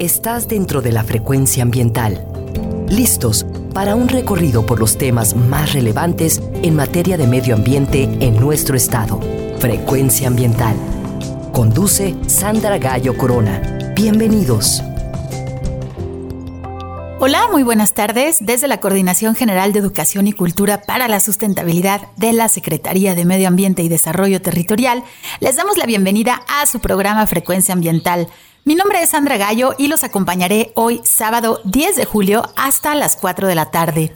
Estás dentro de la frecuencia ambiental. Listos para un recorrido por los temas más relevantes en materia de medio ambiente en nuestro estado. Frecuencia ambiental. Conduce Sandra Gallo Corona. Bienvenidos. Hola, muy buenas tardes. Desde la Coordinación General de Educación y Cultura para la Sustentabilidad de la Secretaría de Medio Ambiente y Desarrollo Territorial, les damos la bienvenida a su programa Frecuencia Ambiental. Mi nombre es Sandra Gallo y los acompañaré hoy sábado 10 de julio hasta las 4 de la tarde.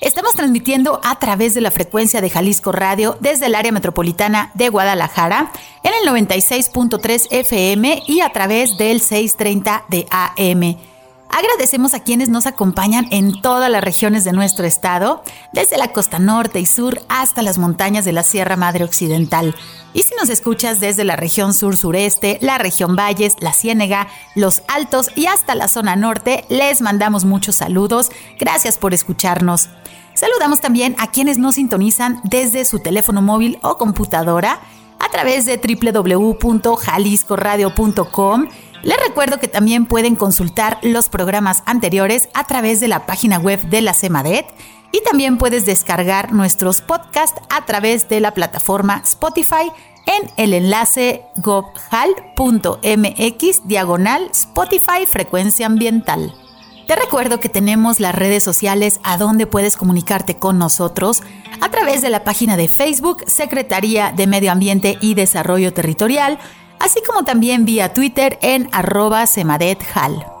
Estamos transmitiendo a través de la frecuencia de Jalisco Radio desde el área metropolitana de Guadalajara en el 96.3 FM y a través del 630 de AM. Agradecemos a quienes nos acompañan en todas las regiones de nuestro estado, desde la costa norte y sur hasta las montañas de la Sierra Madre Occidental. Y si nos escuchas desde la región sur-sureste, la región Valles, la Ciénega, los Altos y hasta la zona norte, les mandamos muchos saludos. Gracias por escucharnos. Saludamos también a quienes nos sintonizan desde su teléfono móvil o computadora a través de www.jaliscoradio.com les recuerdo que también pueden consultar los programas anteriores a través de la página web de la CEMADET y también puedes descargar nuestros podcasts a través de la plataforma Spotify en el enlace gobhal.mx diagonal Spotify Frecuencia Ambiental. Te recuerdo que tenemos las redes sociales a donde puedes comunicarte con nosotros a través de la página de Facebook Secretaría de Medio Ambiente y Desarrollo Territorial así como también vía Twitter en arroba semadethal.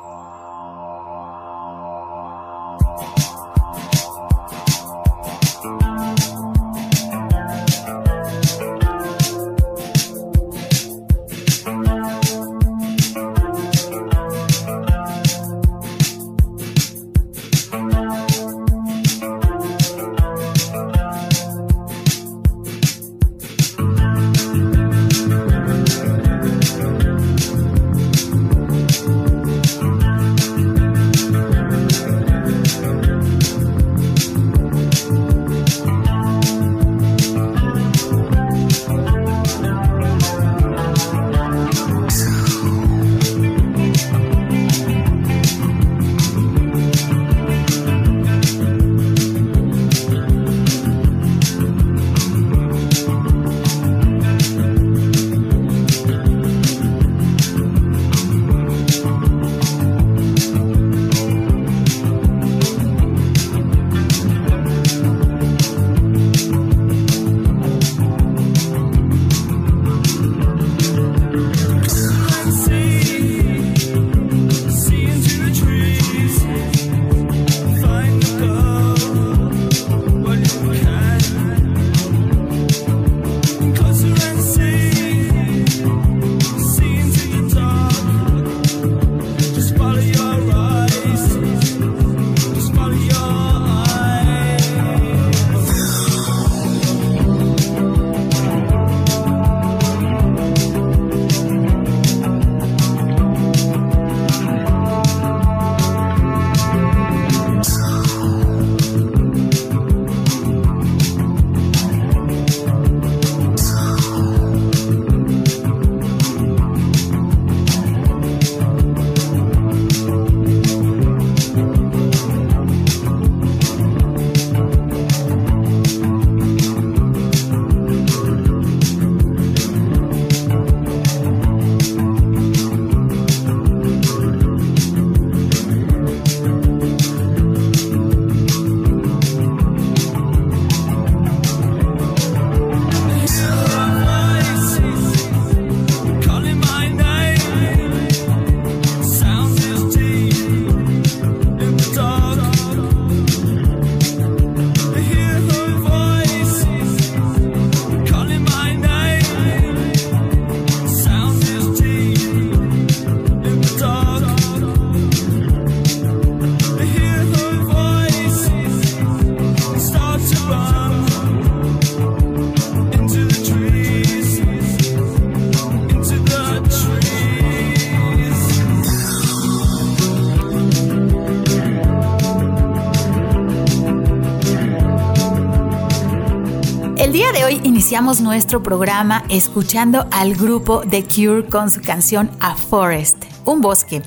Iniciamos nuestro programa escuchando al grupo The Cure con su canción A Forest, un bosque.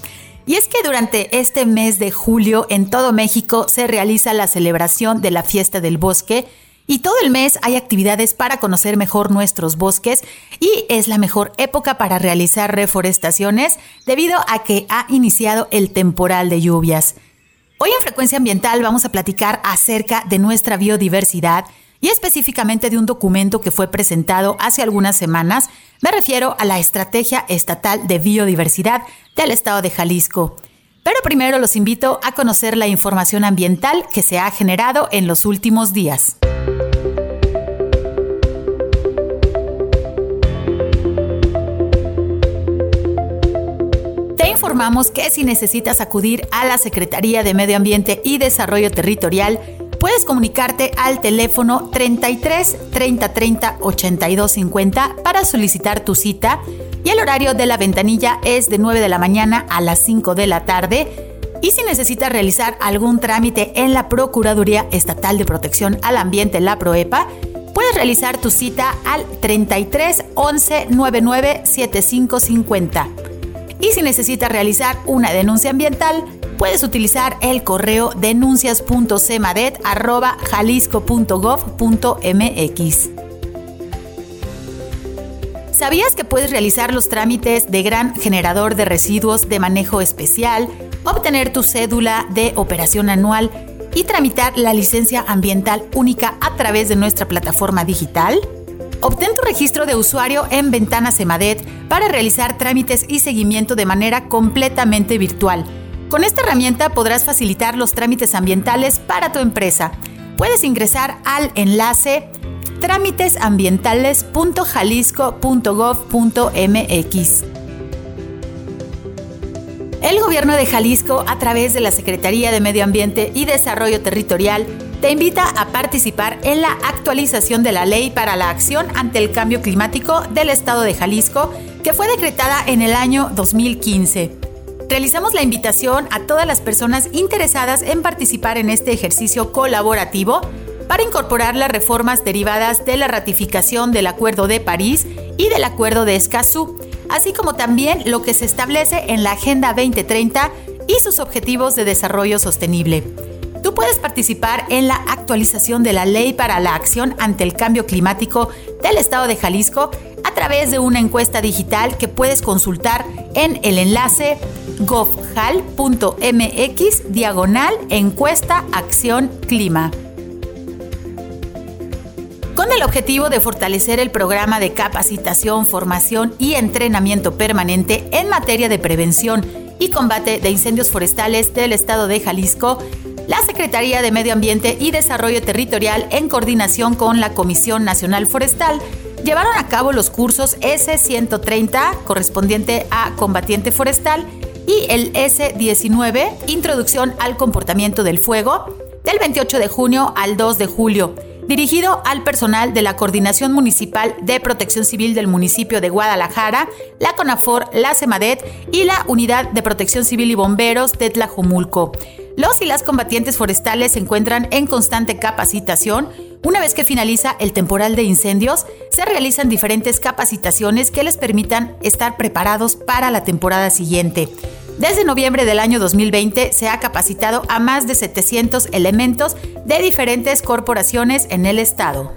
Y es que durante este mes de julio en todo México se realiza la celebración de la fiesta del bosque y todo el mes hay actividades para conocer mejor nuestros bosques y es la mejor época para realizar reforestaciones debido a que ha iniciado el temporal de lluvias. Hoy en Frecuencia Ambiental vamos a platicar acerca de nuestra biodiversidad y específicamente de un documento que fue presentado hace algunas semanas. Me refiero a la Estrategia Estatal de Biodiversidad del Estado de Jalisco. Pero primero los invito a conocer la información ambiental que se ha generado en los últimos días. Te informamos que si necesitas acudir a la Secretaría de Medio Ambiente y Desarrollo Territorial, puedes comunicarte al teléfono 33 30 30 82 50 para solicitar tu cita y el horario de la ventanilla es de 9 de la mañana a las 5 de la tarde. Y si necesitas realizar algún trámite en la Procuraduría Estatal de Protección al Ambiente, la PROEPA, puedes realizar tu cita al 33 11 99 75 50. Y si necesitas realizar una denuncia ambiental, puedes utilizar el correo denuncias.cemadet.jalisco.gov.mx. ¿Sabías que puedes realizar los trámites de gran generador de residuos de manejo especial, obtener tu cédula de operación anual y tramitar la licencia ambiental única a través de nuestra plataforma digital? Obtén tu registro de usuario en Ventanas Emadet para realizar trámites y seguimiento de manera completamente virtual. Con esta herramienta podrás facilitar los trámites ambientales para tu empresa. Puedes ingresar al enlace trámitesambientales.jalisco.gov.mx. El gobierno de Jalisco, a través de la Secretaría de Medio Ambiente y Desarrollo Territorial, te invita a participar en la actualización de la Ley para la Acción ante el Cambio Climático del Estado de Jalisco, que fue decretada en el año 2015. Realizamos la invitación a todas las personas interesadas en participar en este ejercicio colaborativo para incorporar las reformas derivadas de la ratificación del Acuerdo de París y del Acuerdo de Escazú, así como también lo que se establece en la Agenda 2030 y sus objetivos de desarrollo sostenible. Tú puedes participar en la actualización de la Ley para la Acción ante el Cambio Climático del Estado de Jalisco a través de una encuesta digital que puedes consultar en el enlace govjal.mx diagonal encuesta acción clima. Con el objetivo de fortalecer el programa de capacitación, formación y entrenamiento permanente en materia de prevención y combate de incendios forestales del estado de Jalisco, la Secretaría de Medio Ambiente y Desarrollo Territorial, en coordinación con la Comisión Nacional Forestal, llevaron a cabo los cursos S130, correspondiente a combatiente forestal, y el S19, Introducción al Comportamiento del Fuego, del 28 de junio al 2 de julio dirigido al personal de la Coordinación Municipal de Protección Civil del municipio de Guadalajara, la CONAFOR, la CEMADET y la Unidad de Protección Civil y Bomberos de Tlajomulco. Los y las combatientes forestales se encuentran en constante capacitación. Una vez que finaliza el temporal de incendios, se realizan diferentes capacitaciones que les permitan estar preparados para la temporada siguiente. Desde noviembre del año 2020 se ha capacitado a más de 700 elementos de diferentes corporaciones en el estado.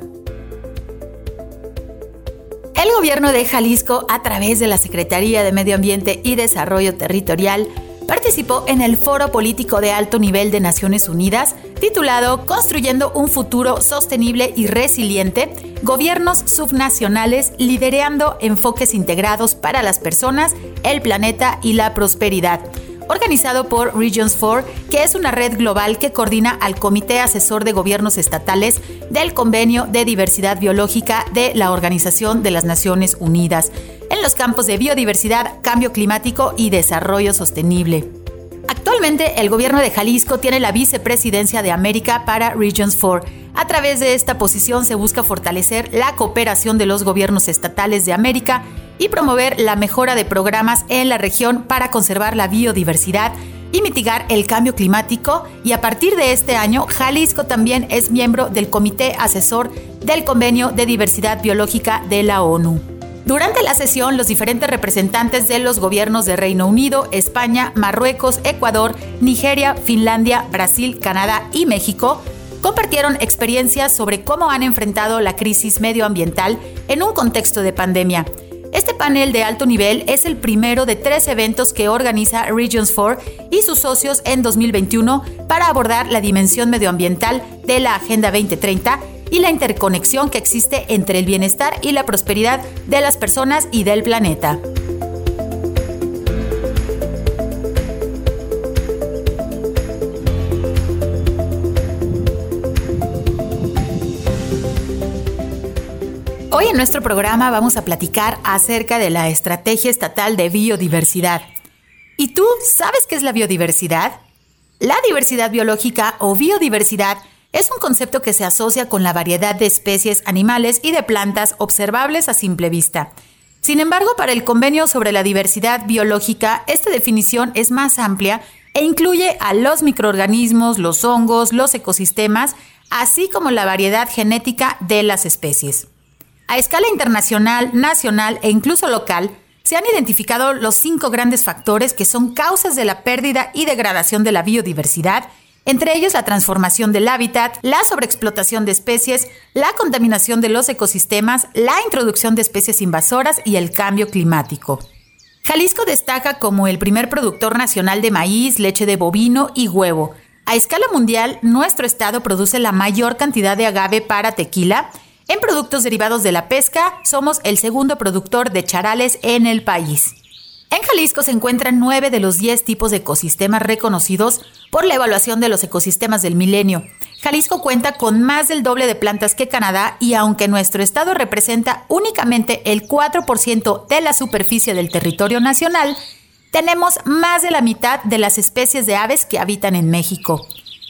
El gobierno de Jalisco, a través de la Secretaría de Medio Ambiente y Desarrollo Territorial, participó en el Foro Político de Alto Nivel de Naciones Unidas, titulado Construyendo un futuro sostenible y resiliente, gobiernos subnacionales liderando enfoques integrados para las personas, el planeta y la prosperidad organizado por Regions 4, que es una red global que coordina al Comité Asesor de Gobiernos Estatales del Convenio de Diversidad Biológica de la Organización de las Naciones Unidas en los campos de biodiversidad, cambio climático y desarrollo sostenible. Actualmente, el gobierno de Jalisco tiene la vicepresidencia de América para Regions 4. A través de esta posición se busca fortalecer la cooperación de los gobiernos estatales de América y promover la mejora de programas en la región para conservar la biodiversidad y mitigar el cambio climático y a partir de este año Jalisco también es miembro del Comité Asesor del Convenio de Diversidad Biológica de la ONU. Durante la sesión, los diferentes representantes de los gobiernos de Reino Unido, España, Marruecos, Ecuador, Nigeria, Finlandia, Brasil, Canadá y México compartieron experiencias sobre cómo han enfrentado la crisis medioambiental en un contexto de pandemia. Este panel de alto nivel es el primero de tres eventos que organiza Regions 4 y sus socios en 2021 para abordar la dimensión medioambiental de la Agenda 2030 y la interconexión que existe entre el bienestar y la prosperidad de las personas y del planeta. En nuestro programa vamos a platicar acerca de la Estrategia Estatal de Biodiversidad. ¿Y tú sabes qué es la biodiversidad? La diversidad biológica o biodiversidad es un concepto que se asocia con la variedad de especies animales y de plantas observables a simple vista. Sin embargo, para el Convenio sobre la Diversidad Biológica, esta definición es más amplia e incluye a los microorganismos, los hongos, los ecosistemas, así como la variedad genética de las especies. A escala internacional, nacional e incluso local, se han identificado los cinco grandes factores que son causas de la pérdida y degradación de la biodiversidad entre ellos la transformación del hábitat, la sobreexplotación de especies, la contaminación de los ecosistemas, la introducción de especies invasoras y el cambio climático. Jalisco destaca como el primer productor nacional de maíz, leche de bovino y huevo. A escala mundial, nuestro estado produce la mayor cantidad de agave para tequila. En productos derivados de la pesca, somos el segundo productor de charales en el país. En Jalisco se encuentran nueve de los diez tipos de ecosistemas reconocidos por la evaluación de los ecosistemas del milenio. Jalisco cuenta con más del doble de plantas que Canadá y aunque nuestro estado representa únicamente el 4% de la superficie del territorio nacional, tenemos más de la mitad de las especies de aves que habitan en México.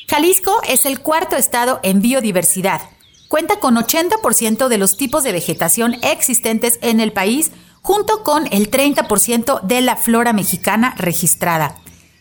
Jalisco es el cuarto estado en biodiversidad. Cuenta con 80% de los tipos de vegetación existentes en el país, junto con el 30% de la flora mexicana registrada.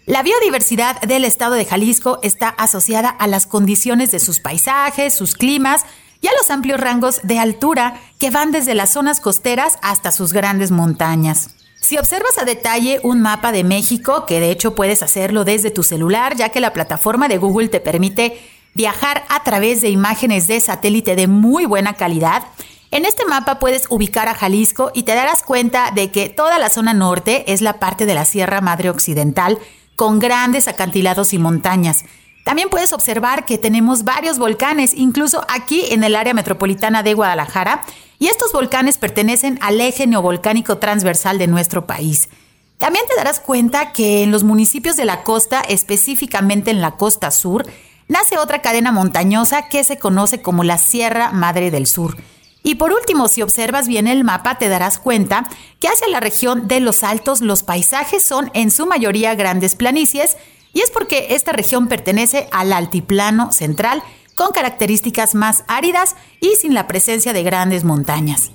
La biodiversidad del estado de Jalisco está asociada a las condiciones de sus paisajes, sus climas y a los amplios rangos de altura que van desde las zonas costeras hasta sus grandes montañas. Si observas a detalle un mapa de México, que de hecho puedes hacerlo desde tu celular, ya que la plataforma de Google te permite viajar a través de imágenes de satélite de muy buena calidad, en este mapa puedes ubicar a Jalisco y te darás cuenta de que toda la zona norte es la parte de la Sierra Madre Occidental, con grandes acantilados y montañas. También puedes observar que tenemos varios volcanes, incluso aquí en el área metropolitana de Guadalajara, y estos volcanes pertenecen al eje neovolcánico transversal de nuestro país. También te darás cuenta que en los municipios de la costa, específicamente en la costa sur, nace otra cadena montañosa que se conoce como la Sierra Madre del Sur. Y por último, si observas bien el mapa, te darás cuenta que hacia la región de los Altos los paisajes son en su mayoría grandes planicies, y es porque esta región pertenece al altiplano central, con características más áridas y sin la presencia de grandes montañas.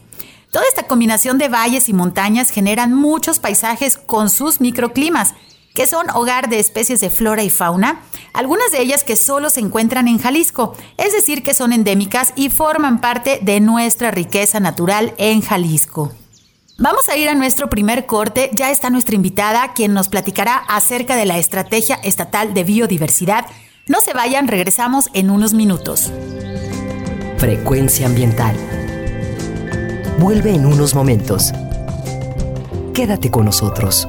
Toda esta combinación de valles y montañas generan muchos paisajes con sus microclimas, que son hogar de especies de flora y fauna, algunas de ellas que solo se encuentran en Jalisco, es decir, que son endémicas y forman parte de nuestra riqueza natural en Jalisco. Vamos a ir a nuestro primer corte, ya está nuestra invitada quien nos platicará acerca de la Estrategia Estatal de Biodiversidad. No se vayan, regresamos en unos minutos. Frecuencia ambiental. Vuelve en unos momentos. Quédate con nosotros.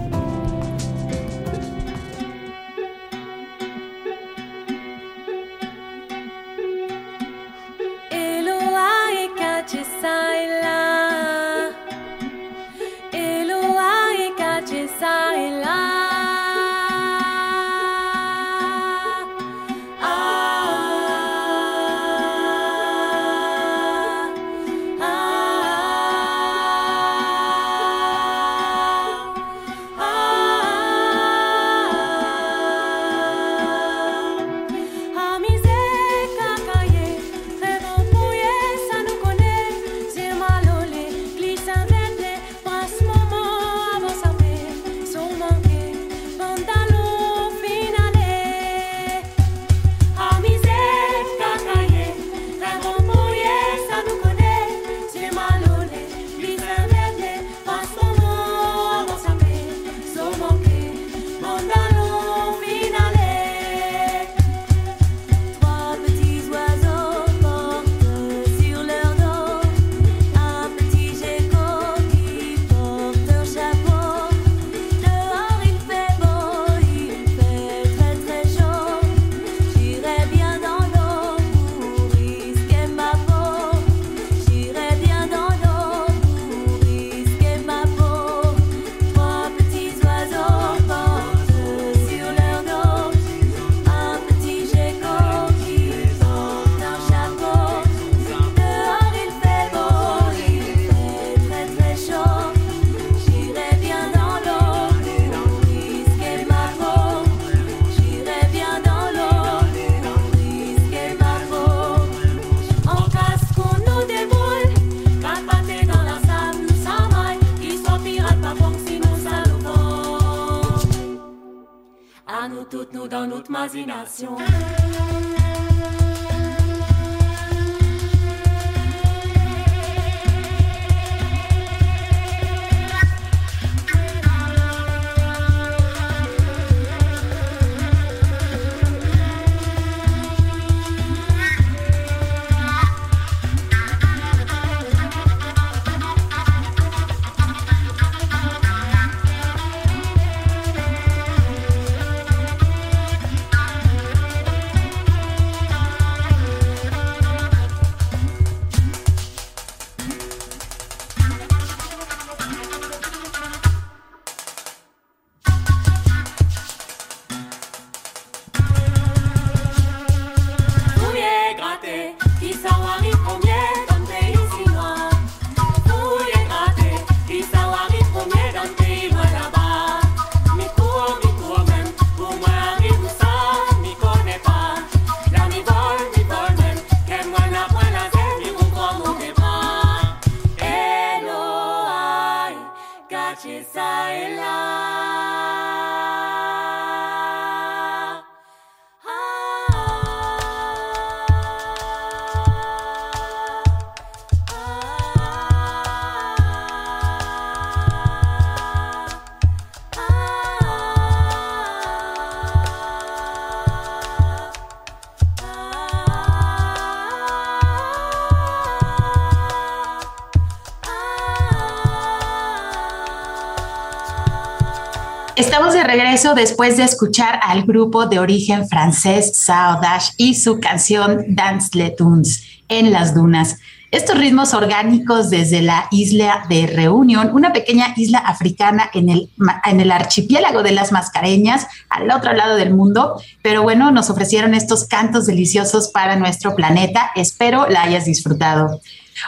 Regreso después de escuchar al grupo de origen francés Saodash y su canción Dance Les Tunes en las dunas. Estos ritmos orgánicos desde la isla de Reunión, una pequeña isla africana en el, en el archipiélago de las Mascareñas, al otro lado del mundo. Pero bueno, nos ofrecieron estos cantos deliciosos para nuestro planeta. Espero la hayas disfrutado.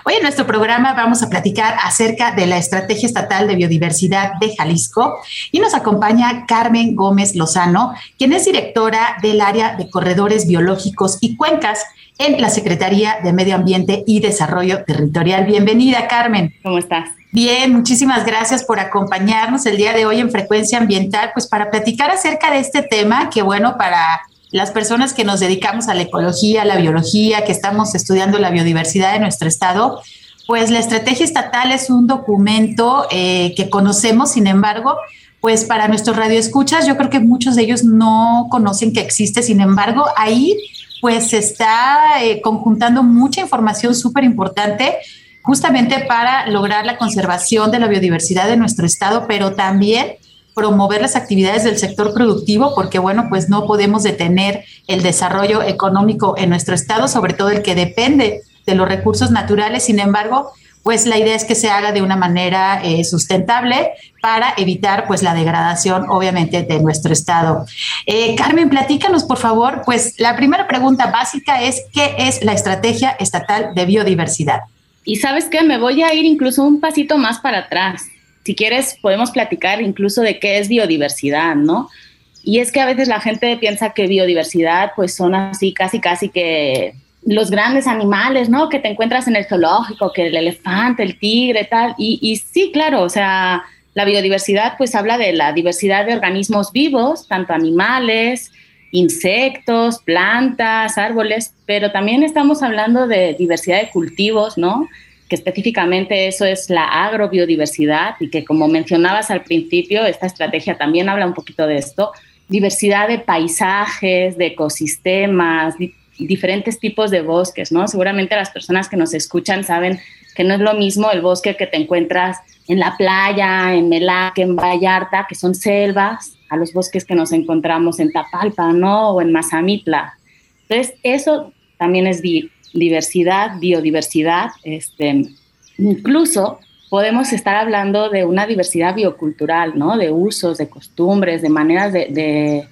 Hoy en nuestro programa vamos a platicar acerca de la Estrategia Estatal de Biodiversidad de Jalisco y nos acompaña Carmen Gómez Lozano, quien es directora del área de corredores biológicos y cuencas en la Secretaría de Medio Ambiente y Desarrollo Territorial. Bienvenida, Carmen. ¿Cómo estás? Bien, muchísimas gracias por acompañarnos el día de hoy en Frecuencia Ambiental, pues para platicar acerca de este tema que, bueno, para las personas que nos dedicamos a la ecología, a la biología, que estamos estudiando la biodiversidad de nuestro estado, pues la estrategia estatal es un documento eh, que conocemos, sin embargo, pues para nuestros radioescuchas, yo creo que muchos de ellos no conocen que existe, sin embargo, ahí pues se está eh, conjuntando mucha información súper importante justamente para lograr la conservación de la biodiversidad de nuestro estado, pero también promover las actividades del sector productivo, porque bueno, pues no podemos detener el desarrollo económico en nuestro estado, sobre todo el que depende de los recursos naturales. Sin embargo, pues la idea es que se haga de una manera eh, sustentable para evitar pues la degradación obviamente de nuestro estado. Eh, Carmen, platícanos por favor, pues la primera pregunta básica es ¿qué es la estrategia estatal de biodiversidad? Y sabes qué, me voy a ir incluso un pasito más para atrás si quieres, podemos platicar incluso de qué es biodiversidad, ¿no? Y es que a veces la gente piensa que biodiversidad, pues son así, casi, casi que los grandes animales, ¿no? Que te encuentras en el zoológico, que el elefante, el tigre, tal. Y, sí, claro, o sea, la biodiversidad, pues habla de la diversidad de organismos vivos, tanto animales, insectos, plantas, árboles, pero también estamos hablando de diversidad de cultivos, ¿no? Específicamente eso es la agrobiodiversidad y que como mencionabas al principio, esta estrategia también habla un poquito de esto, diversidad de paisajes, de ecosistemas, diferentes tipos de bosques, ¿no? Seguramente las personas que nos escuchan saben que no es lo mismo el bosque que te encuentras en la playa, en Melaque, en Vallarta, que son selvas, a los bosques que nos encontramos en Tapalpa, ¿no? O en Mazamitla. Entonces, eso también es diversidad, biodiversidad, este, incluso podemos estar hablando de una diversidad biocultural, ¿no? De usos, de costumbres, de maneras de,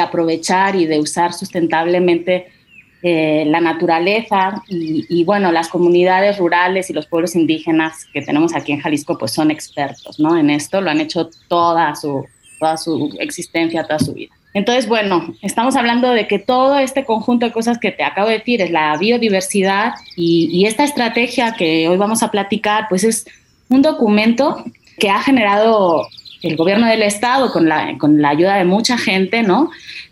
aprovechar y de usar sustentablemente eh, la naturaleza y, bueno, las comunidades rurales y los pueblos indígenas que tenemos aquí en Jalisco pues son expertos, ¿no? En esto lo han hecho toda su, toda su existencia, toda su vida. Entonces, bueno, estamos hablando de que todo este conjunto de cosas que te acabo de decir es la biodiversidad y, esta estrategia que hoy vamos a platicar, pues es un documento que ha generado el gobierno del estado con la, con la ayuda de mucha gente, ¿no?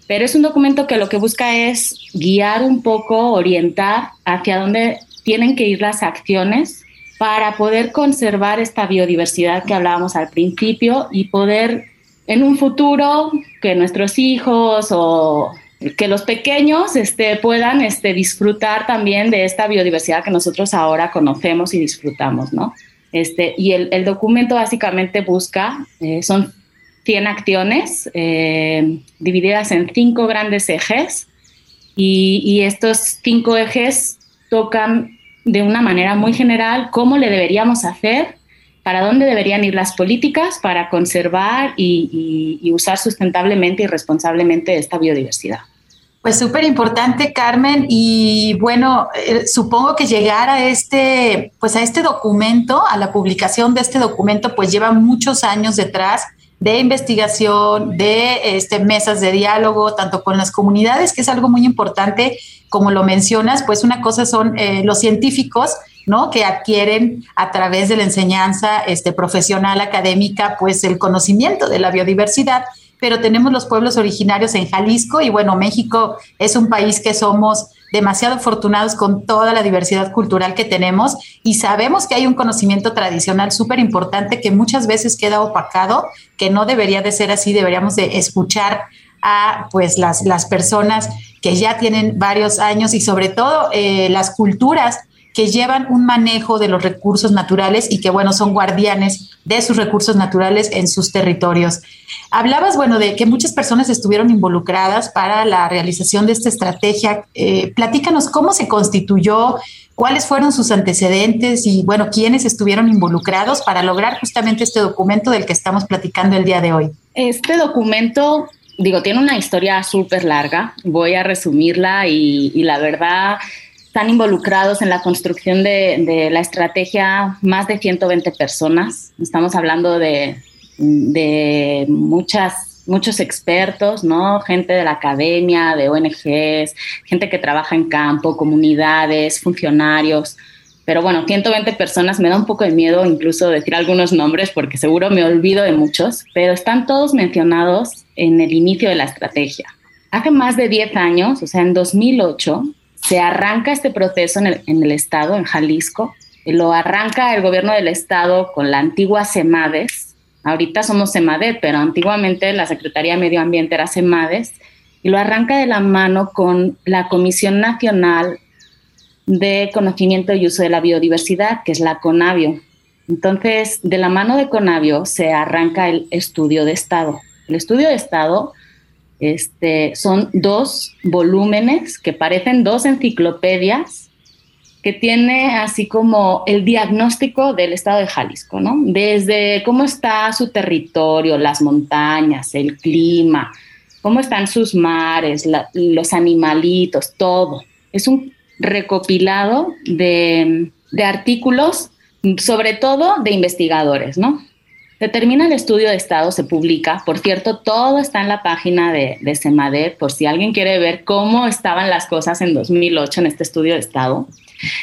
pero es un documento que lo que busca es guiar un poco, orientar hacia dónde tienen que ir las acciones para poder conservar esta biodiversidad que hablábamos al principio y poder en un futuro que nuestros hijos o que los pequeños este, puedan este, disfrutar también de esta biodiversidad que nosotros ahora conocemos y disfrutamos, ¿no? Este, y el, documento básicamente busca, eh, son 100 acciones eh, divididas en cinco grandes ejes y, y estos cinco ejes tocan de una manera muy general cómo le deberíamos hacer para dónde deberían ir las políticas para conservar y, usar sustentablemente y responsablemente esta biodiversidad. Pues súper importante, Carmen. Y bueno, eh, supongo que llegar a este, pues a este documento, a la publicación de este documento, pues lleva muchos años detrás de investigación, de este, mesas de diálogo, tanto con las comunidades, que es algo muy importante, como lo mencionas, pues una cosa son eh, los científicos, ¿no? Que adquieren a través de la enseñanza este, profesional, académica, pues el conocimiento de la biodiversidad, pero tenemos los pueblos originarios en Jalisco y bueno, México es un país que somos demasiado afortunados con toda la diversidad cultural que tenemos y sabemos que hay un conocimiento tradicional súper importante que muchas veces queda opacado, que no debería de ser así, deberíamos de escuchar a pues las, las personas que ya tienen varios años y sobre todo eh, las culturas que llevan un manejo de los recursos naturales y que, bueno, son guardianes de sus recursos naturales en sus territorios. Hablabas, bueno, de que muchas personas estuvieron involucradas para la realización de esta estrategia. Eh, platícanos cómo se constituyó, cuáles fueron sus antecedentes y, bueno, quiénes estuvieron involucrados para lograr justamente este documento del que estamos platicando el día de hoy. Este documento digo, tiene una historia súper larga, voy a resumirla y, y, la verdad están involucrados en la construcción de, la estrategia más de 120 personas. Estamos hablando de, de muchas, muchos expertos, ¿no? Gente de la academia, de ONGs, gente que trabaja en campo, comunidades, funcionarios. Pero bueno, 120 personas, me da un poco de miedo incluso decir algunos nombres porque seguro me olvido de muchos, pero están todos mencionados en el inicio de la estrategia. Hace más de 10 años, o sea, en 2008, se arranca este proceso en el, Estado, en Jalisco. Lo arranca el gobierno del Estado con la antigua SEMADES. Ahorita somos SEMADET, pero antiguamente la Secretaría de Medio Ambiente era SEMADES. Y lo arranca de la mano con la Comisión Nacional de Conocimiento y Uso de la Biodiversidad, que es la CONABIO. Entonces, de la mano de CONABIO se arranca el estudio de Estado. El estudio de Estado este, son dos volúmenes que parecen dos enciclopedias que tiene así como el diagnóstico del estado de Jalisco, ¿no? Desde cómo está su territorio, las montañas, el clima, cómo están sus mares, los animalitos, todo. Es un recopilado de, de artículos, sobre todo de investigadores, ¿no? Se termina el estudio de Estado, se publica. Por cierto, todo está en la página de, de Semadet, por si alguien quiere ver cómo estaban las cosas en 2008 en este estudio de Estado.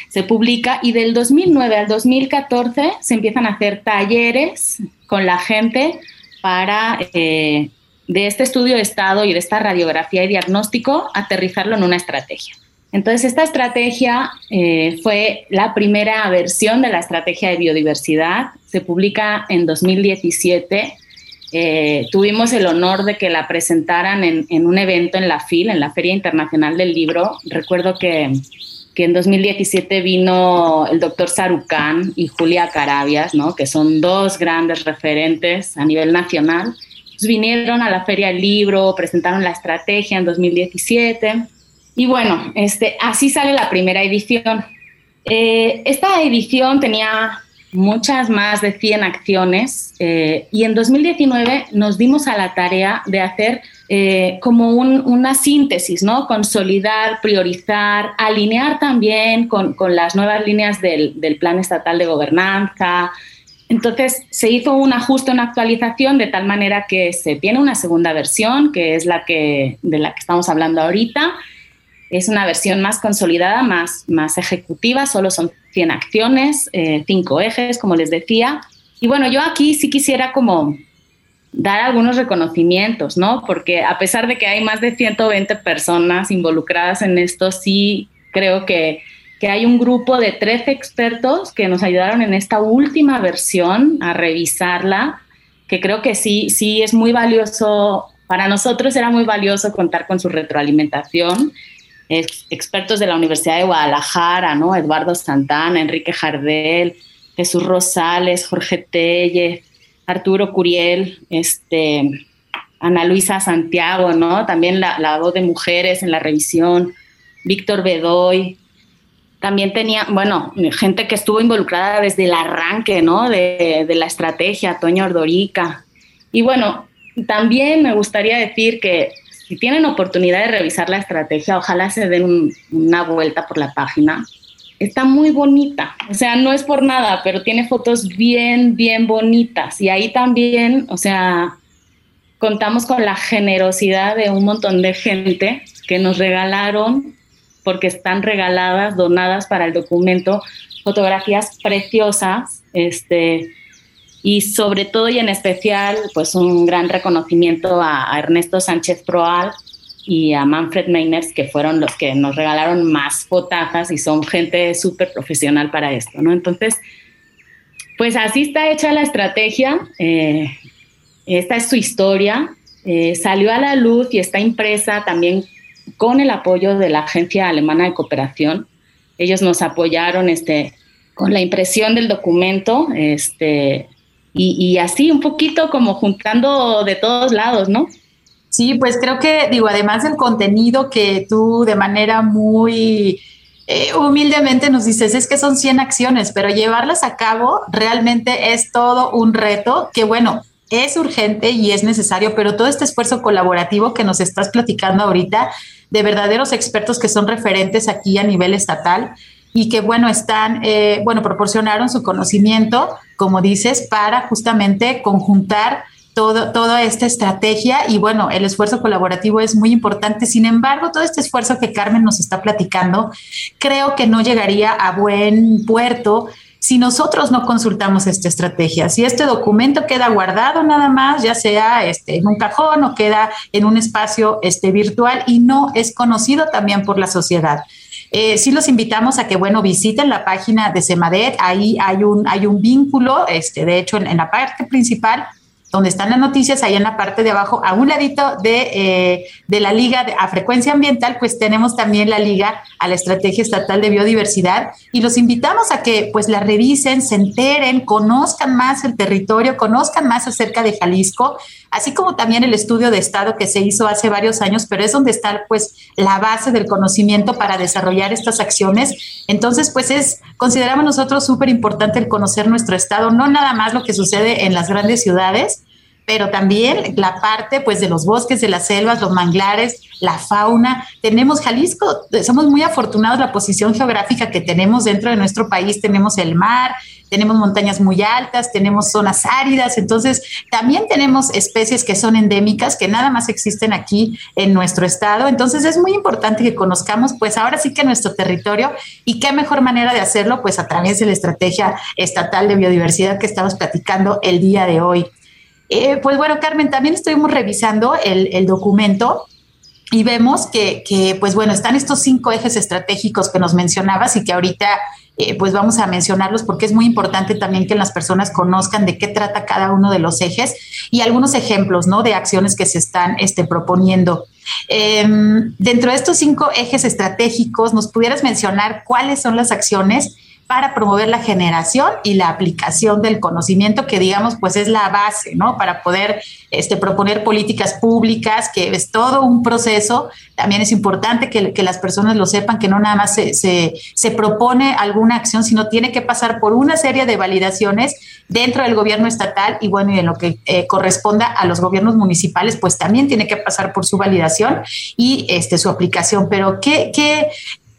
Se publica y del 2009 al 2014 se empiezan a hacer talleres con la gente para eh, de este estudio de Estado y de esta radiografía y diagnóstico aterrizarlo en una estrategia. Entonces, esta estrategia eh, fue la primera versión de la estrategia de biodiversidad. Se publica en 2017. Eh, tuvimos el honor de que la presentaran en, un evento en la FIL, en la Feria Internacional del Libro. Recuerdo que, que en 2017 vino el doctor Sarucán y Julia Carabias, ¿no? que son dos grandes referentes a nivel nacional. vinieron a la Feria del Libro, presentaron la estrategia en 2017 y bueno, este, así sale la primera edición. Eh, esta edición tenía muchas más de 100 acciones eh, y en 2019 nos dimos a la tarea de hacer eh, como una síntesis, ¿no? Consolidar, priorizar, alinear también con, las nuevas líneas del, del, Plan Estatal de Gobernanza. Entonces se hizo un ajuste, una actualización de tal manera que se tiene una segunda versión, que es la que, de la que estamos hablando ahorita, es una versión más consolidada, más, más ejecutiva, solo son 100 acciones, 5 eh, ejes, como les decía. Y bueno, yo aquí sí quisiera como dar algunos reconocimientos, ¿no? Porque a pesar de que hay más de 120 personas involucradas en esto, sí creo que, que hay un grupo de 13 expertos que nos ayudaron en esta última versión a revisarla, que creo que sí, sí es muy valioso, para nosotros era muy valioso contar con su retroalimentación. Expertos de la Universidad de Guadalajara, ¿no? Eduardo Santana, Enrique Jardel, Jesús Rosales, Jorge Telle, Arturo Curiel, este, Ana Luisa Santiago, ¿no? También la, voz de mujeres en la revisión, Víctor Bedoy. También tenía, bueno, gente que estuvo involucrada desde el arranque, ¿no? De, la estrategia, Toño Ordorica. Y bueno, también me gustaría decir que si tienen oportunidad de revisar la estrategia, ojalá se den una vuelta por la página está muy bonita. O sea, no es por nada, pero tiene fotos bien, bien bonitas. Y ahí también, o sea, contamos con la generosidad de un montón de gente que nos regalaron, porque están regaladas, donadas para el documento, fotografías preciosas, este, y sobre todo y en especial, pues un gran reconocimiento a, a Ernesto Sánchez Proal, y a Manfred Meiners, que fueron los que nos regalaron más fotajas y son gente súper profesional para esto, ¿no? Entonces, pues así está hecha la estrategia, eh, esta es su historia, eh, salió a la luz y está impresa también con el apoyo de la Agencia Alemana de Cooperación. Ellos nos apoyaron este, con la impresión del documento este, y, y así un poquito como juntando de todos lados, ¿no? Sí, pues creo que, digo, además del contenido que tú de manera muy eh, humildemente nos dices, es que son 100 acciones, pero llevarlas a cabo realmente es todo un reto que, bueno, es urgente y es necesario, pero todo este esfuerzo colaborativo que nos estás platicando ahorita, de verdaderos expertos que son referentes aquí a nivel estatal y que, bueno, están, eh, bueno, proporcionaron su conocimiento, como dices, para justamente conjuntar todo, toda esta estrategia y bueno, el esfuerzo colaborativo es muy importante. Sin embargo, todo este esfuerzo que Carmen nos está platicando, creo que no llegaría a buen puerto si nosotros no consultamos esta estrategia, si este documento queda guardado nada más, ya sea este, en un cajón o queda en un espacio este, virtual y no es conocido también por la sociedad. Eh, sí los invitamos a que, bueno, visiten la página de Semadet, ahí hay un, hay un vínculo, este, de hecho, en la parte principal donde están las noticias, ahí en la parte de abajo, a un ladito de, eh, de la Liga a Frecuencia Ambiental, pues tenemos también la Liga a la Estrategia Estatal de Biodiversidad y los invitamos a que pues la revisen, se enteren, conozcan más el territorio, conozcan más acerca de Jalisco, así como también el estudio de Estado que se hizo hace varios años, pero es donde está pues la base del conocimiento para desarrollar estas acciones. Entonces, pues es, consideramos nosotros súper importante el conocer nuestro Estado, no nada más lo que sucede en las grandes ciudades, pero también la parte pues de los bosques, de las selvas, los manglares, la fauna. Tenemos Jalisco, somos muy afortunados la posición geográfica que tenemos dentro de nuestro país, tenemos el mar, tenemos montañas muy altas, tenemos zonas áridas, entonces también tenemos especies que son endémicas, que nada más existen aquí en nuestro estado, entonces es muy importante que conozcamos pues ahora sí que nuestro territorio y qué mejor manera de hacerlo pues a través de la estrategia estatal de biodiversidad que estamos platicando el día de hoy. Eh, pues bueno, Carmen, también estuvimos revisando el, documento y vemos que, pues bueno, están estos cinco ejes estratégicos que nos mencionabas y que ahorita eh, pues vamos a mencionarlos porque es muy importante también que las personas conozcan de qué trata cada uno de los ejes y algunos ejemplos, ¿no? De acciones que se están este, proponiendo. Em, dentro de estos cinco ejes estratégicos, ¿nos pudieras mencionar cuáles son las acciones para promover la generación y la aplicación del conocimiento, que digamos, pues es la base, ¿no? Para poder este, proponer políticas públicas, que es todo un proceso. También es importante que, que las personas lo sepan, que no nada más se, se, se, propone alguna acción, sino tiene que pasar por una serie de validaciones dentro del gobierno estatal y bueno, y en lo que eh, corresponda a los gobiernos municipales, pues también tiene que pasar por su validación y este, su aplicación. Pero, ¿qué, qué,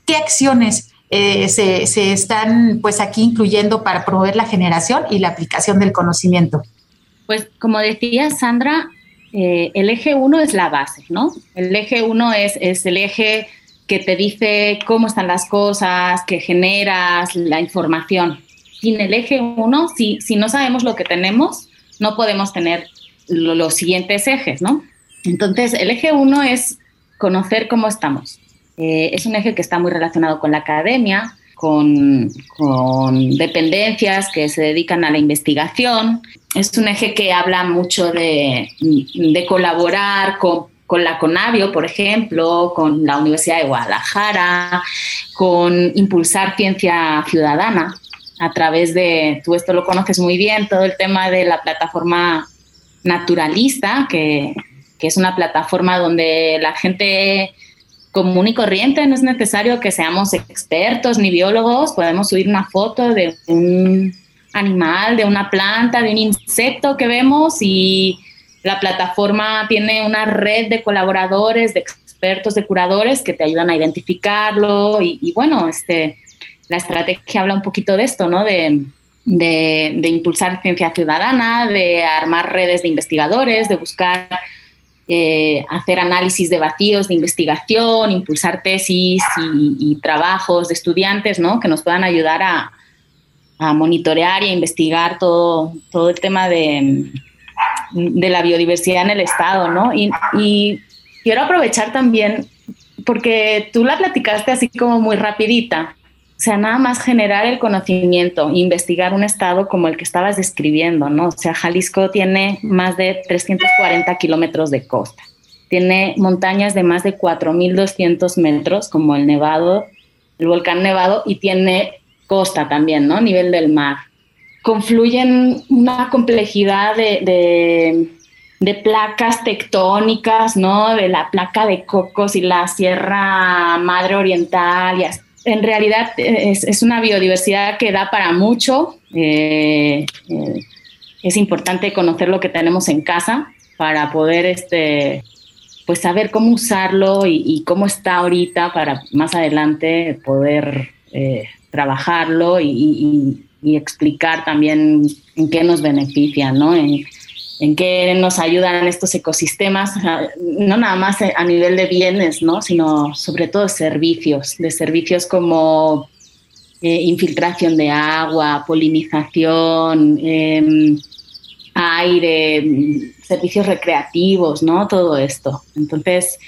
qué acciones? Eh, se, están pues aquí incluyendo para promover la generación y la aplicación del conocimiento? Pues como decía Sandra, eh, el eje 1 es la base, ¿no? El eje 1 es, es el eje que te dice cómo están las cosas, que generas la información. Sin el eje 1, si, si no sabemos lo que tenemos, no podemos tener los siguientes ejes, ¿no? Entonces, el eje uno es conocer cómo estamos. Eh, es un eje que está muy relacionado con la academia, con, dependencias que se dedican a la investigación. Es un eje que habla mucho de, colaborar con, la CONAVIO, por ejemplo, con la Universidad de Guadalajara, con impulsar ciencia ciudadana a través de, tú esto lo conoces muy bien, todo el tema de la plataforma naturalista, que es una plataforma donde la gente común y corriente, no es necesario que seamos expertos ni biólogos, podemos subir una foto de un animal, de una planta, de un insecto que vemos y la plataforma tiene una red de colaboradores, de expertos, de curadores que te ayudan a identificarlo y, bueno, este, la estrategia habla un poquito de esto, ¿no? De, de impulsar ciencia ciudadana, de armar redes de investigadores, de buscar eh, hacer análisis de vacíos de investigación, impulsar tesis y, trabajos de estudiantes ¿no? que nos puedan ayudar a, monitorear y a investigar todo, todo el tema de, de la biodiversidad en el Estado. ¿no? Y, y quiero aprovechar también, porque tú la platicaste así como muy rapidita, o sea, nada más generar el conocimiento, investigar un estado como el que estabas describiendo, ¿no? O sea, Jalisco tiene más de 340 kilómetros de costa, tiene montañas de más de 4.200 metros, como el Nevado, el volcán Nevado, y tiene costa también, ¿no? Nivel del mar. Confluyen una complejidad de, de placas tectónicas, ¿no? De la placa de Cocos y la Sierra Madre Oriental y hasta en realidad es, una biodiversidad que da para mucho. Eh, eh, es importante conocer lo que tenemos en casa para poder este, pues saber cómo usarlo y, cómo está ahorita para más adelante poder eh, trabajarlo y, explicar también en qué nos beneficia, ¿no? Qué nos ayudan estos ecosistemas, no nada más a nivel de bienes, ¿no? sino sobre todo servicios, de servicios como eh, infiltración de agua, polinización, em, aire, servicios recreativos, ¿no? Todo esto. Entonces,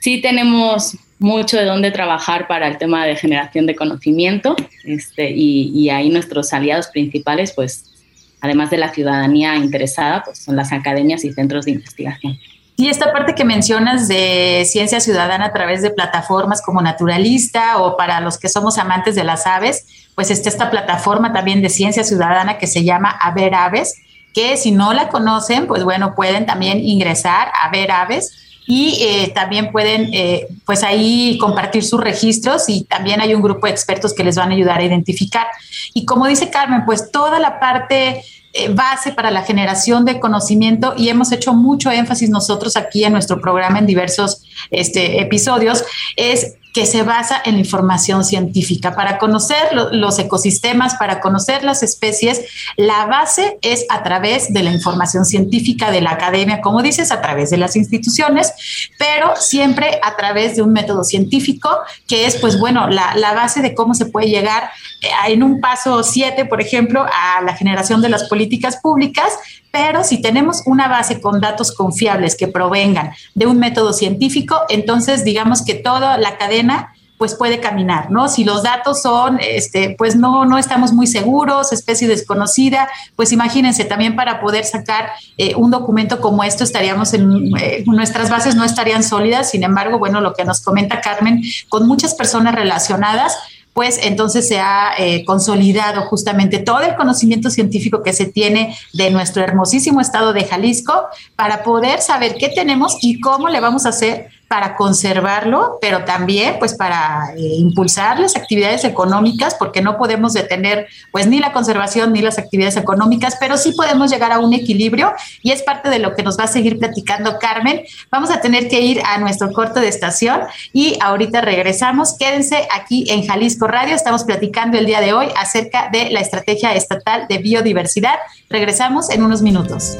sí tenemos mucho de dónde trabajar para el tema de generación de conocimiento este, y, y ahí nuestros aliados principales, pues además de la ciudadanía interesada, pues son las academias y centros de investigación. Y esta parte que mencionas de ciencia ciudadana a través de plataformas como Naturalista o para los que somos amantes de las aves, pues está esta plataforma también de ciencia ciudadana que se llama A ver Aves, que si no la conocen, pues bueno, pueden también ingresar a ver aves y eh, también pueden eh, pues ahí compartir sus registros y también hay un grupo de expertos que les van a ayudar a identificar. Y como dice Carmen, pues toda la parte eh, base para la generación de conocimiento y hemos hecho mucho énfasis nosotros aquí en nuestro programa en diversos este, episodios es que se basa en la información científica. Para conocer los ecosistemas, para conocer las especies, la base es a través de la información científica de la academia, como dices, a través de las instituciones, pero siempre a través de un método científico, que es, pues bueno, la, la base de cómo se puede llegar eh, en un paso siete, por ejemplo, a la generación de las políticas públicas, pero si tenemos una base con datos confiables que provengan de un método científico, entonces digamos que toda la cadena pues puede caminar, ¿no? Si los datos son, este, pues no, no estamos muy seguros, especie desconocida, pues imagínense, también para poder sacar eh, un documento como esto estaríamos en, eh, nuestras bases no estarían sólidas, sin embargo, bueno, lo que nos comenta Carmen, con muchas personas relacionadas, pues entonces se ha eh, consolidado justamente todo el conocimiento científico que se tiene de nuestro hermosísimo estado de Jalisco para poder saber qué tenemos y cómo le vamos a hacer para conservarlo, pero también pues para eh, impulsar las actividades económicas, porque no podemos detener pues ni la conservación ni las actividades económicas, pero sí podemos llegar a un equilibrio y es parte de lo que nos va a seguir platicando Carmen. Vamos a tener que ir a nuestro corte de estación y ahorita regresamos. Quédense aquí en Jalisco Radio, estamos platicando el día de hoy acerca de la estrategia estatal de biodiversidad. Regresamos en unos minutos.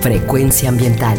Frecuencia ambiental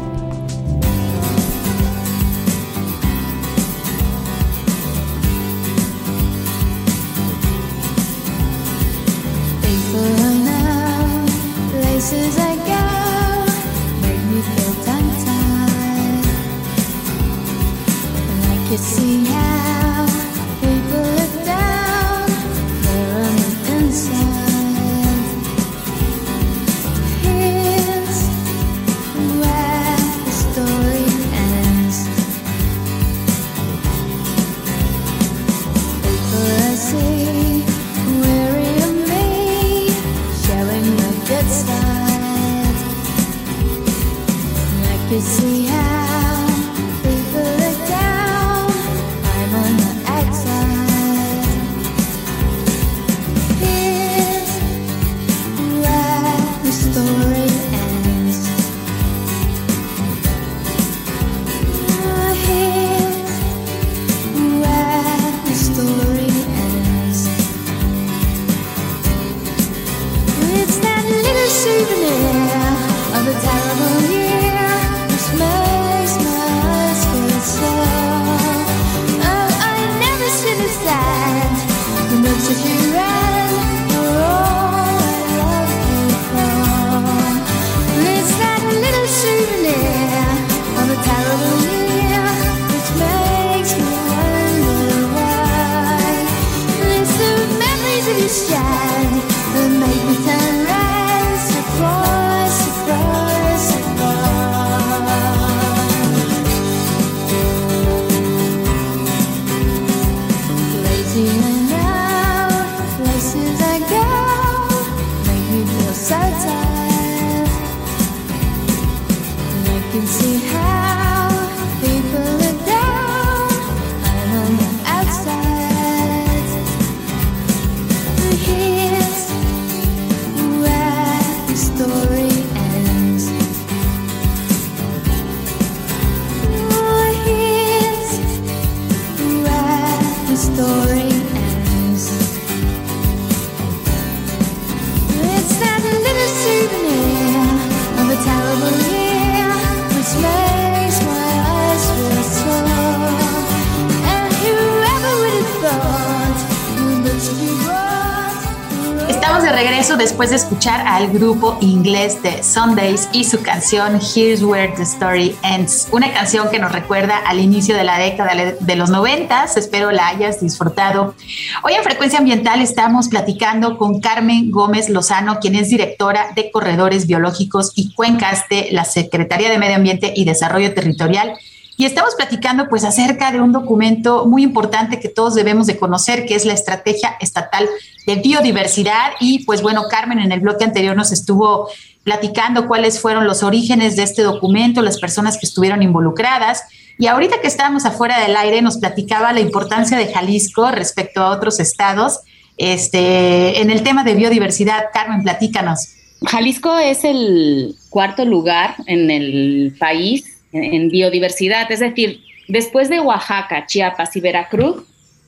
Después de escuchar al grupo inglés de Sundays y su canción Here's Where the Story Ends, una canción que nos recuerda al inicio de la década de los noventas, espero la hayas disfrutado. Hoy en Frecuencia Ambiental estamos platicando con Carmen Gómez Lozano, quien es directora de Corredores Biológicos y Cuencas de la Secretaría de Medio Ambiente y Desarrollo Territorial y estamos platicando pues acerca de un documento muy importante que todos debemos de conocer, que es la Estrategia Estatal de Biodiversidad. Y pues bueno, Carmen en el bloque anterior nos estuvo platicando cuáles fueron los orígenes de este documento, las personas que estuvieron involucradas. Y ahorita que estábamos afuera del aire, nos platicaba la importancia de Jalisco respecto a otros estados. Este, en el tema de biodiversidad, Carmen, platícanos. Jalisco es el cuarto lugar en el país en biodiversidad. Es decir, después de Oaxaca, Chiapas y Veracruz,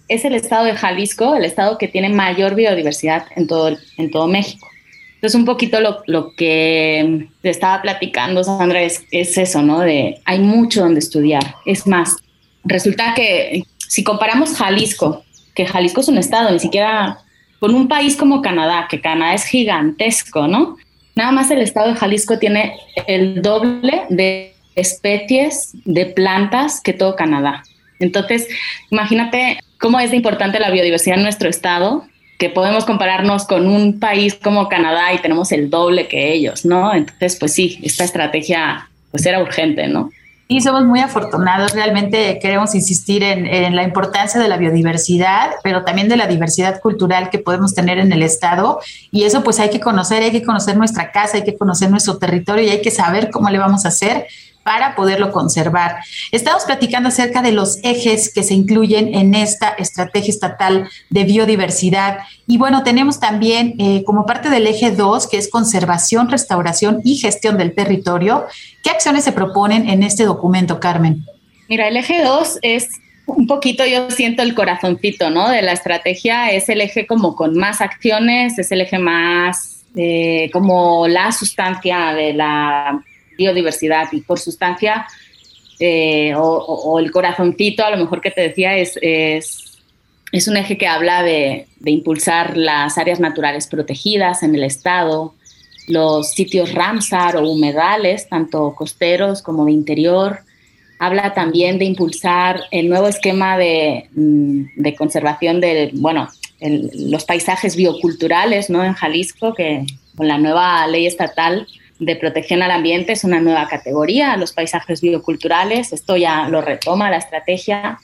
es el estado de Jalisco, el estado que tiene mayor biodiversidad en todo, en todo México. Entonces, un poquito lo, lo que te estaba platicando, Sandra, es, es, eso, ¿no? De hay mucho donde estudiar. Es más, resulta que si comparamos Jalisco, que Jalisco es un estado, ni siquiera con un país como Canadá, que Canadá es gigantesco, ¿no? Nada más el estado de Jalisco tiene el doble de especies de plantas que todo Canadá. Entonces, imagínate cómo es de importante la biodiversidad en nuestro estado, que podemos compararnos con un país como Canadá y tenemos el doble que ellos, ¿no? Entonces, pues sí, esta estrategia pues era urgente, ¿no? Y somos muy afortunados, realmente queremos insistir en, en, la importancia de la biodiversidad, pero también de la diversidad cultural que podemos tener en el Estado. Y eso pues hay que conocer, hay que conocer nuestra casa, hay que conocer nuestro territorio y hay que saber cómo le vamos a hacer para poderlo conservar. Estamos platicando acerca de los ejes que se incluyen en esta estrategia estatal de biodiversidad. Y bueno, tenemos también eh, como parte del eje 2, que es conservación, restauración y gestión del territorio. ¿Qué acciones se proponen en este documento, Carmen? Mira, el eje 2 es un poquito, yo siento el corazoncito, ¿no? De la estrategia, es el eje como con más acciones, es el eje más eh, como la sustancia de la biodiversidad y por sustancia eh, o, el corazoncito, a lo mejor que te decía, es, es, un eje que habla de, impulsar las áreas naturales protegidas en el Estado, los sitios Ramsar o humedales, tanto costeros como de interior. Habla también de impulsar el nuevo esquema de, mm, conservación de, bueno, los paisajes bioculturales ¿no? en Jalisco, que con la nueva ley estatal de protección al ambiente es una nueva categoría, los paisajes bioculturales, esto ya lo retoma la estrategia.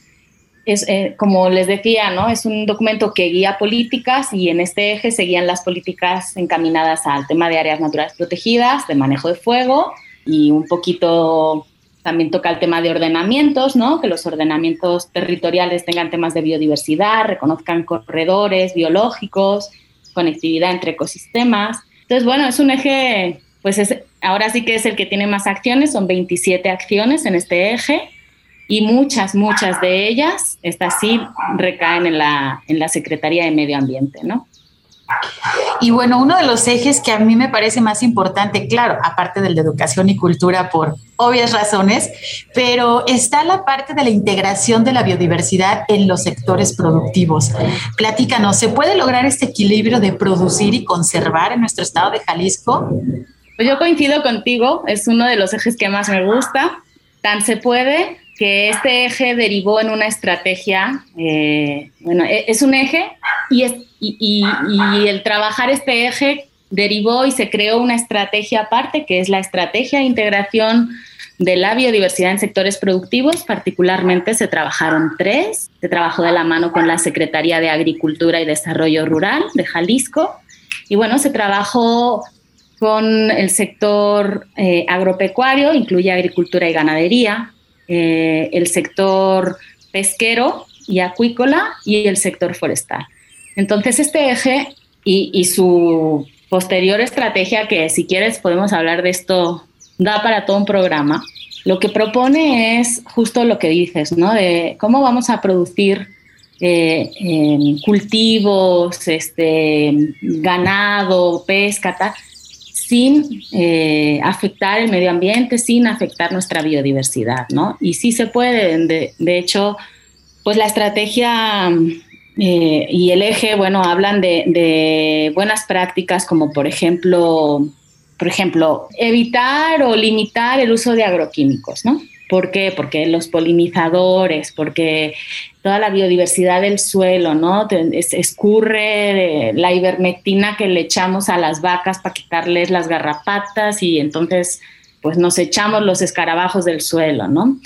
Es, eh, como les decía, ¿no? es un documento que guía políticas y en este eje seguían las políticas encaminadas al tema de áreas naturales protegidas, de manejo de fuego y un poquito también toca el tema de ordenamientos, ¿no? que los ordenamientos territoriales tengan temas de biodiversidad, reconozcan corredores biológicos, conectividad entre ecosistemas. Entonces, bueno, es un eje pues es, ahora sí que es el que tiene más acciones, son 27 acciones en este eje y muchas, muchas de ellas, estas sí recaen en la, en la Secretaría de Medio Ambiente, ¿no? Y bueno, uno de los ejes que a mí me parece más importante, claro, aparte del de educación y cultura por obvias razones, pero está la parte de la integración de la biodiversidad en los sectores productivos. Platícanos, ¿se puede lograr este equilibrio de producir y conservar en nuestro estado de Jalisco? Pues yo coincido contigo, es uno de los ejes que más me gusta. Tan se puede que este eje derivó en una estrategia, eh, bueno, e, es un eje y, es, y, el trabajar este eje derivó y se creó una estrategia aparte, que es la estrategia de integración de la biodiversidad en sectores productivos, particularmente se trabajaron tres. Se trabajó de la mano con la Secretaría de Agricultura y Desarrollo Rural de Jalisco. Y bueno, se trabajó con el sector eh, agropecuario, incluye agricultura y ganadería, eh, el sector pesquero y acuícola y el sector forestal. Entonces, este eje y, su posterior estrategia, que si quieres podemos hablar de esto, da para todo un programa, lo que propone es justo lo que dices, ¿no? De cómo vamos a producir eh, cultivos, este, ganado, pesca, tal, sin eh, afectar el medio ambiente, sin afectar nuestra biodiversidad, ¿no? Y sí se puede, de, hecho, pues la estrategia eh, y el eje, bueno, hablan de, buenas prácticas como por ejemplo, por ejemplo, evitar o limitar el uso de agroquímicos, ¿no? ¿Por qué? Porque los polinizadores, porque toda la biodiversidad del suelo, ¿no? escurre la ivermectina que le echamos a las vacas para quitarles las garrapatas y entonces pues nos echamos los escarabajos del suelo, ¿no?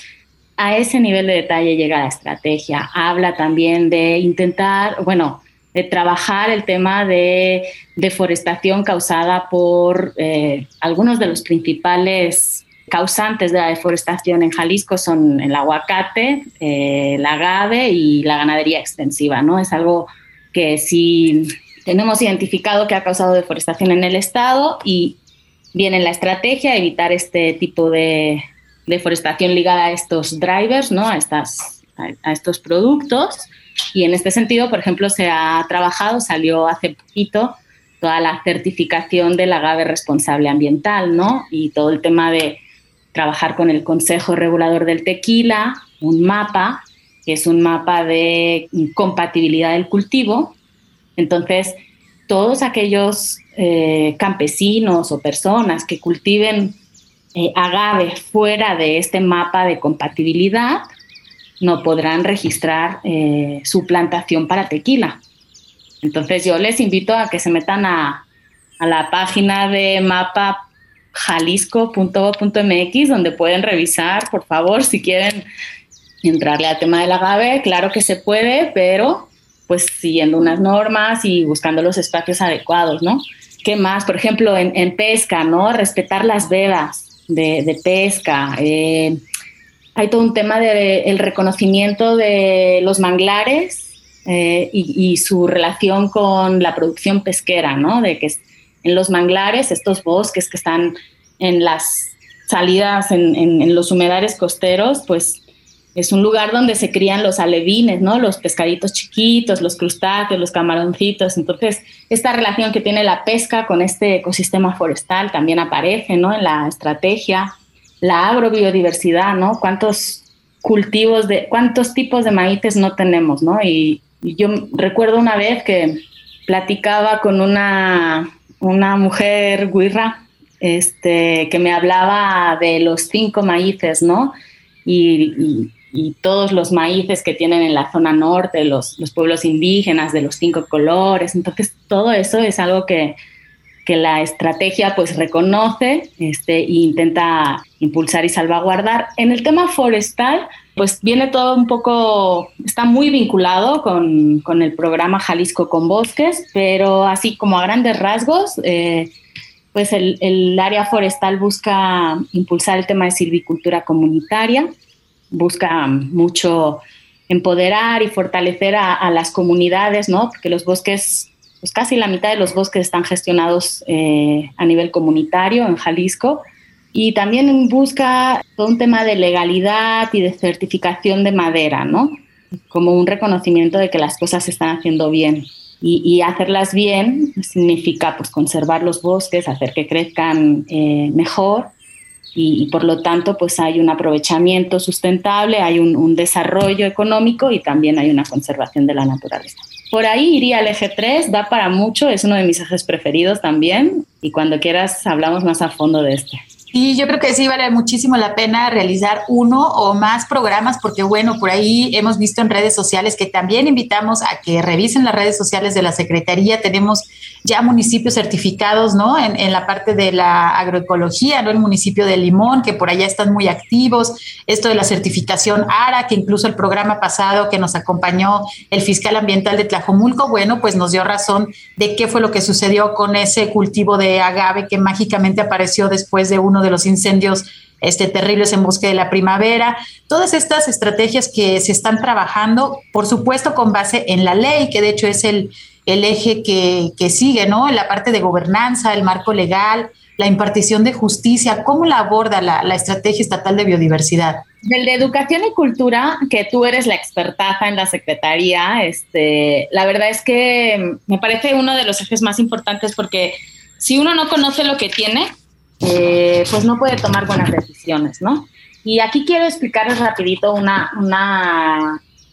A ese nivel de detalle llega la estrategia. Habla también de intentar, bueno, de trabajar el tema de deforestación causada por eh, algunos de los principales causantes de la deforestación en Jalisco son el aguacate, eh, el agave y la ganadería extensiva, ¿no? Es algo que sí tenemos identificado que ha causado deforestación en el estado y viene la estrategia evitar este tipo de deforestación ligada a estos drivers, ¿no? A, estas, a, estos productos. Y en este sentido, por ejemplo, se ha trabajado, salió hace poquito toda la certificación del agave responsable ambiental, ¿no? Y todo el tema de trabajar con el Consejo Regulador del Tequila, un mapa, que es un mapa de compatibilidad del cultivo. Entonces, todos aquellos eh, campesinos o personas que cultiven eh, agave fuera de este mapa de compatibilidad no podrán registrar eh, su plantación para tequila. Entonces yo les invito a que se metan a, a la página de mapa jalisco.gov.mx, donde pueden revisar, por favor, si quieren entrarle al tema del agave, claro que se puede, pero pues siguiendo unas normas y buscando los espacios adecuados, ¿no? ¿Qué más? Por ejemplo, en, pesca, ¿no? Respetar las vedas de, pesca. Eh, hay todo un tema del el reconocimiento de los manglares eh, y, y, su relación con la producción pesquera, ¿no? De que en los manglares, estos bosques que están en las salidas, en, los humedales costeros, pues es un lugar donde se crían los alevines, ¿no? Los pescaditos chiquitos, los crustáceos, los camaroncitos. Entonces, esta relación que tiene la pesca con este ecosistema forestal también aparece, ¿no? En la estrategia. La agrobiodiversidad, ¿no? ¿Cuántos cultivos de, cuántos tipos de maíces no tenemos, ¿no? Y, yo recuerdo una vez que platicaba con una, una mujer guirra, este, que me hablaba de los cinco maíces, ¿no? y, y todos los maíces que tienen en la zona norte, los, los, pueblos indígenas de los cinco colores. Entonces, todo eso es algo que, que la estrategia pues reconoce este, e intenta impulsar y salvaguardar. En el tema forestal, pues viene todo un poco, está muy vinculado con, con el programa Jalisco con Bosques, pero así como a grandes rasgos, eh, pues el, el área forestal busca impulsar el tema de silvicultura comunitaria, busca mucho empoderar y fortalecer a, las comunidades, ¿no? Porque los bosques, pues casi la mitad de los bosques están gestionados eh, a nivel comunitario en Jalisco. Y también busca todo un tema de legalidad y de certificación de madera, ¿no? Como un reconocimiento de que las cosas se están haciendo bien. Y, hacerlas bien significa pues, conservar los bosques, hacer que crezcan eh, mejor y, por lo tanto pues hay un aprovechamiento sustentable, hay un, desarrollo económico y también hay una conservación de la naturaleza. Por ahí iría el eje 3, da para mucho, es uno de mis ejes preferidos también y cuando quieras hablamos más a fondo de este. Y yo creo que sí vale muchísimo la pena realizar uno o más programas porque bueno, por ahí hemos visto en redes sociales que también invitamos a que revisen las redes sociales de la Secretaría. Tenemos ya municipios certificados, ¿no? En, en la parte de la agroecología, ¿no? El municipio de Limón, que por allá están muy activos. Esto de la certificación ARA, que incluso el programa pasado que nos acompañó el fiscal ambiental de Tlajomulco, bueno, pues nos dio razón de qué fue lo que sucedió con ese cultivo de agave que mágicamente apareció después de uno de los incendios este, terribles en bosque de la primavera, todas estas estrategias que se están trabajando, por supuesto con base en la ley, que de hecho es el, el eje que, que sigue, ¿no? La parte de gobernanza, el marco legal, la impartición de justicia, ¿cómo la aborda la, la estrategia estatal de biodiversidad? Del de educación y cultura, que tú eres la expertaza en la secretaría, este, la verdad es que me parece uno de los ejes más importantes porque si uno no conoce lo que tiene, eh, pues no puede tomar buenas decisiones, ¿no? Y aquí quiero explicarles rapidito una,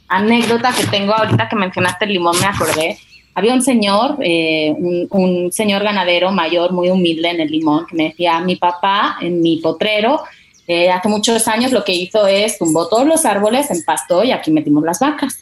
anécdota que tengo ahorita que mencionaste el limón, me acordé. Había un señor, eh, un, señor ganadero mayor, muy humilde en el limón, que me decía, mi papá en mi potrero, eh, hace muchos años lo que hizo es tumbó todos los árboles, empastó y aquí metimos las vacas.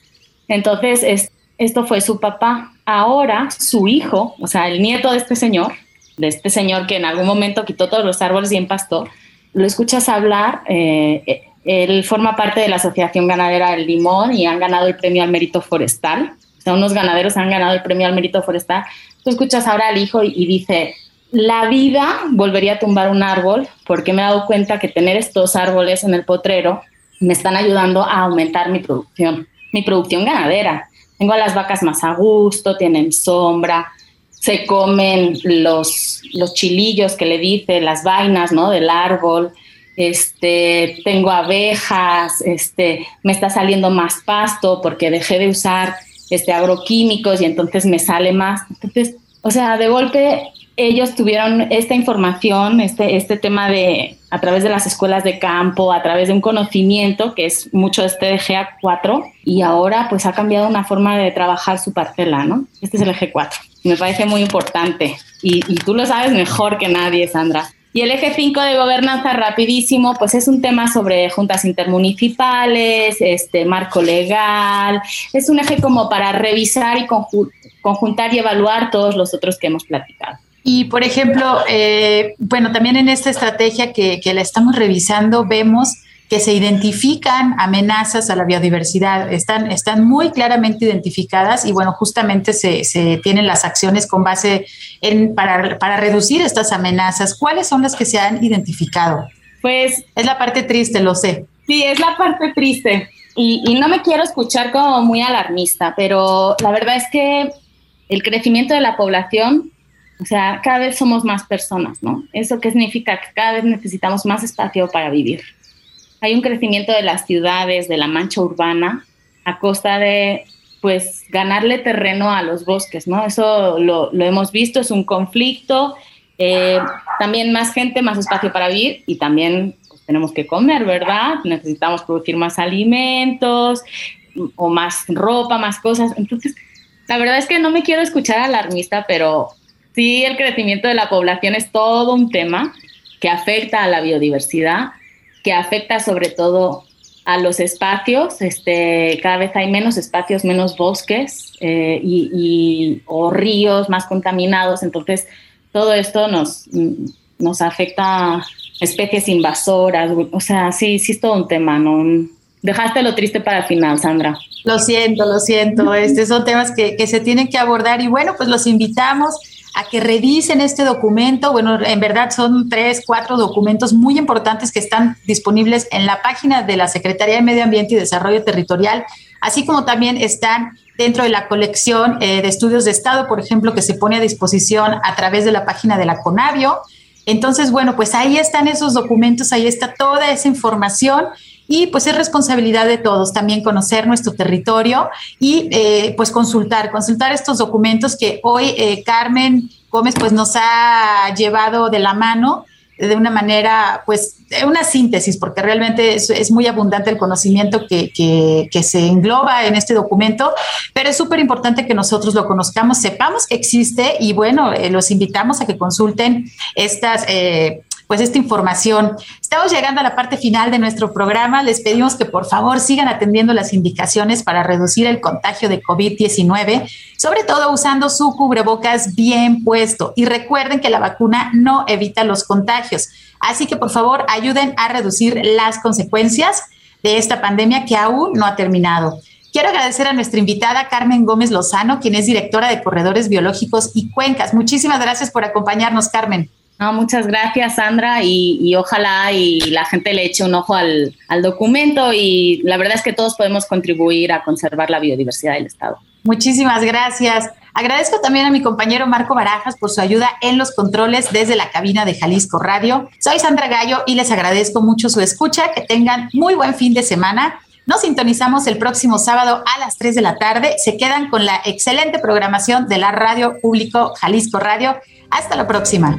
Entonces, esto fue su papá. Ahora, su hijo, o sea, el nieto de este señor, de este señor que en algún momento quitó todos los árboles y empastó, lo escuchas hablar, eh, él forma parte de la Asociación Ganadera del Limón y han ganado el premio al mérito forestal. O sea, unos ganaderos han ganado el premio al mérito forestal. Tú escuchas ahora al hijo y, dice, la vida volvería a tumbar un árbol porque me he dado cuenta que tener estos árboles en el potrero me están ayudando a aumentar mi producción, mi producción ganadera. Tengo a las vacas más a gusto, tienen sombra, se comen los, los chilillos que le dice, las vainas, ¿no? Del árbol, este, tengo abejas, este, me está saliendo más pasto porque dejé de usar este, agroquímicos y entonces me sale más. Entonces, o sea, de golpe ellos tuvieron esta información, este, este tema de a través de las escuelas de campo, a través de un conocimiento que es mucho este de GA4 y ahora pues ha cambiado una forma de trabajar su parcela, ¿no? Este es el eje 4. Me parece muy importante y, tú lo sabes mejor que nadie, Sandra. Y el eje 5 de gobernanza, rapidísimo, pues es un tema sobre juntas intermunicipales, este marco legal, es un eje como para revisar y conjuntar y evaluar todos los otros que hemos platicado. Y, por ejemplo, eh, bueno, también en esta estrategia que, que la estamos revisando, vemos que se identifican amenazas a la biodiversidad, están, están muy claramente identificadas y bueno, justamente se, se tienen las acciones con base en, para, para reducir estas amenazas. ¿Cuáles son las que se han identificado? Pues es la parte triste, lo sé. Sí, es la parte triste. Y, y, no me quiero escuchar como muy alarmista, pero la verdad es que el crecimiento de la población o sea, cada vez somos más personas, ¿no? ¿Eso qué significa? Que cada vez necesitamos más espacio para vivir. Hay un crecimiento de las ciudades, de la mancha urbana, a costa de pues ganarle terreno a los bosques, ¿no? Eso lo, hemos visto, es un conflicto, eh, también más gente, más espacio para vivir y también pues, tenemos que comer, ¿verdad? Necesitamos producir más alimentos o más ropa, más cosas. Entonces, la verdad es que no me quiero escuchar alarmista, pero sí el crecimiento de la población es todo un tema que afecta a la biodiversidad, que afecta sobre todo a los espacios, este, cada vez hay menos espacios, menos bosques eh, y, o ríos más contaminados, entonces todo esto nos, nos afecta especies invasoras, o sea, sí, sí es todo un tema, ¿no? Dejaste lo triste para el final, Sandra. Lo siento, lo siento, este son temas que, que se tienen que abordar y bueno, pues los invitamos a que revisen este documento. Bueno, en verdad son tres, cuatro documentos muy importantes que están disponibles en la página de la Secretaría de Medio Ambiente y Desarrollo Territorial, así como también están dentro de la colección eh, de estudios de Estado, por ejemplo, que se pone a disposición a través de la página de la CONAVIO. Entonces, bueno, pues ahí están esos documentos, ahí está toda esa información y pues es responsabilidad de todos también conocer nuestro territorio y eh, pues consultar, consultar estos documentos que hoy eh, Carmen Gómez pues nos ha llevado de la mano de una manera, pues, una síntesis, porque realmente es, muy abundante el conocimiento que, que, se engloba en este documento, pero es súper importante que nosotros lo conozcamos, sepamos que existe y bueno, eh, los invitamos a que consulten estas pues esta información. Estamos llegando a la parte final de nuestro programa. Les pedimos que por favor sigan atendiendo las indicaciones para reducir el contagio de COVID-19, sobre todo usando su cubrebocas bien puesto. Y recuerden que la vacuna no evita los contagios. Así que por favor ayuden a reducir las consecuencias de esta pandemia que aún no ha terminado. Quiero agradecer a nuestra invitada Carmen Gómez Lozano, quien es directora de Corredores Biológicos y Cuencas. Muchísimas gracias por acompañarnos, Carmen. Muchas gracias, Sandra, y, ojalá y la gente le eche un ojo al, documento y la verdad es que todos podemos contribuir a conservar la biodiversidad del Estado. Muchísimas gracias. Agradezco también a mi compañero Marco Barajas por su ayuda en los controles desde la cabina de Jalisco Radio. Soy Sandra Gallo y les agradezco mucho su escucha. Que tengan muy buen fin de semana. Nos sintonizamos el próximo sábado a las 3 de la tarde. Se quedan con la excelente programación de la Radio Público Jalisco Radio. Hasta la próxima.